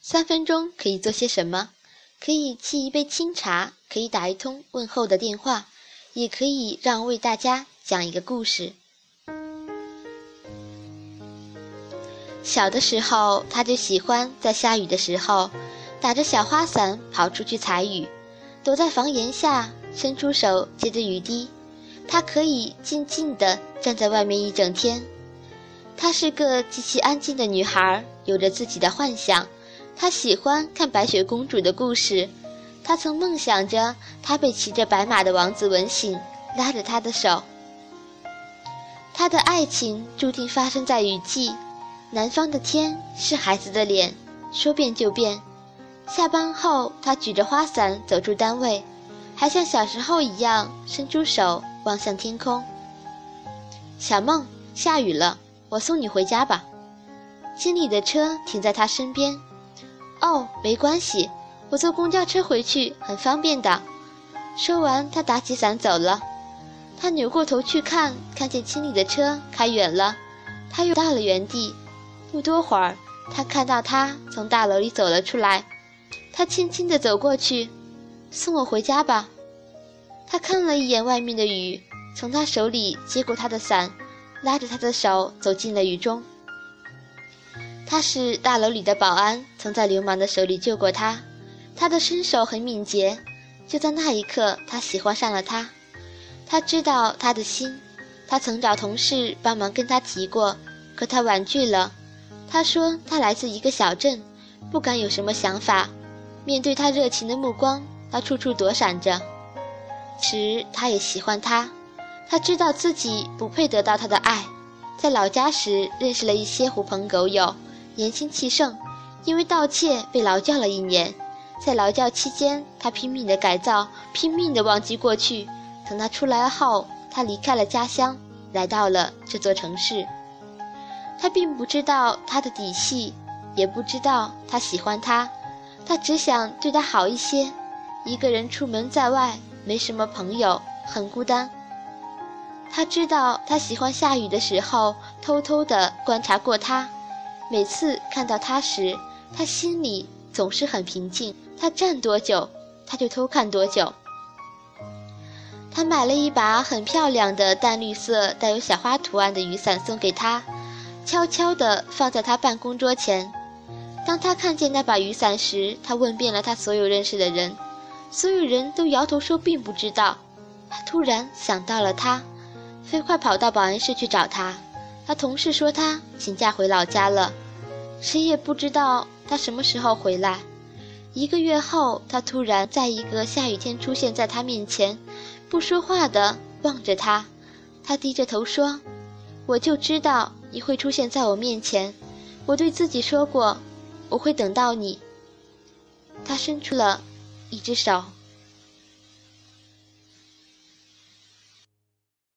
三分钟可以做些什么？可以沏一杯清茶，可以打一通问候的电话，也可以让为大家讲一个故事。小的时候，他就喜欢在下雨的时候，打着小花伞跑出去采雨，躲在房檐下，伸出手接着雨滴。他可以静静地站在外面一整天。她是个极其安静的女孩，有着自己的幻想。她喜欢看白雪公主的故事。她曾梦想着，她被骑着白马的王子吻醒，拉着他的手。她的爱情注定发生在雨季。南方的天是孩子的脸，说变就变。下班后，他举着花伞走出单位，还像小时候一样伸出手望向天空。小梦，下雨了，我送你回家吧。经理的车停在他身边。哦，没关系，我坐公交车回去很方便的。说完，他打起伞走了。他扭过头去看，看见清理的车开远了，他又到了原地。不多会儿，他看到他从大楼里走了出来，他轻轻地走过去，送我回家吧。他看了一眼外面的雨，从他手里接过他的伞，拉着他的手走进了雨中。他是大楼里的保安，曾在流氓的手里救过他，他的身手很敏捷。就在那一刻，他喜欢上了他。他知道他的心，他曾找同事帮忙跟他提过，可他婉拒了。他说：“他来自一个小镇，不敢有什么想法。面对他热情的目光，他处处躲闪着。时，他也喜欢他。他知道自己不配得到他的爱。在老家时，认识了一些狐朋狗友，年轻气盛。因为盗窃被劳教了一年。在劳教期间，他拼命的改造，拼命的忘记过去。等他出来后，他离开了家乡，来到了这座城市。”他并不知道他的底细，也不知道他喜欢他，他只想对他好一些。一个人出门在外，没什么朋友，很孤单。他知道他喜欢下雨的时候，偷偷地观察过他。每次看到他时，他心里总是很平静。他站多久，他就偷看多久。他买了一把很漂亮的淡绿色、带有小花图案的雨伞送给他。悄悄地放在他办公桌前。当他看见那把雨伞时，他问遍了他所有认识的人，所有人都摇头说并不知道。他突然想到了他，飞快跑到保安室去找他。他同事说他请假回老家了，谁也不知道他什么时候回来。一个月后，他突然在一个下雨天出现在他面前，不说话的望着他。他低着头说：“我就知道。”你会出现在我面前，我对自己说过，我会等到你。他伸出了一只手。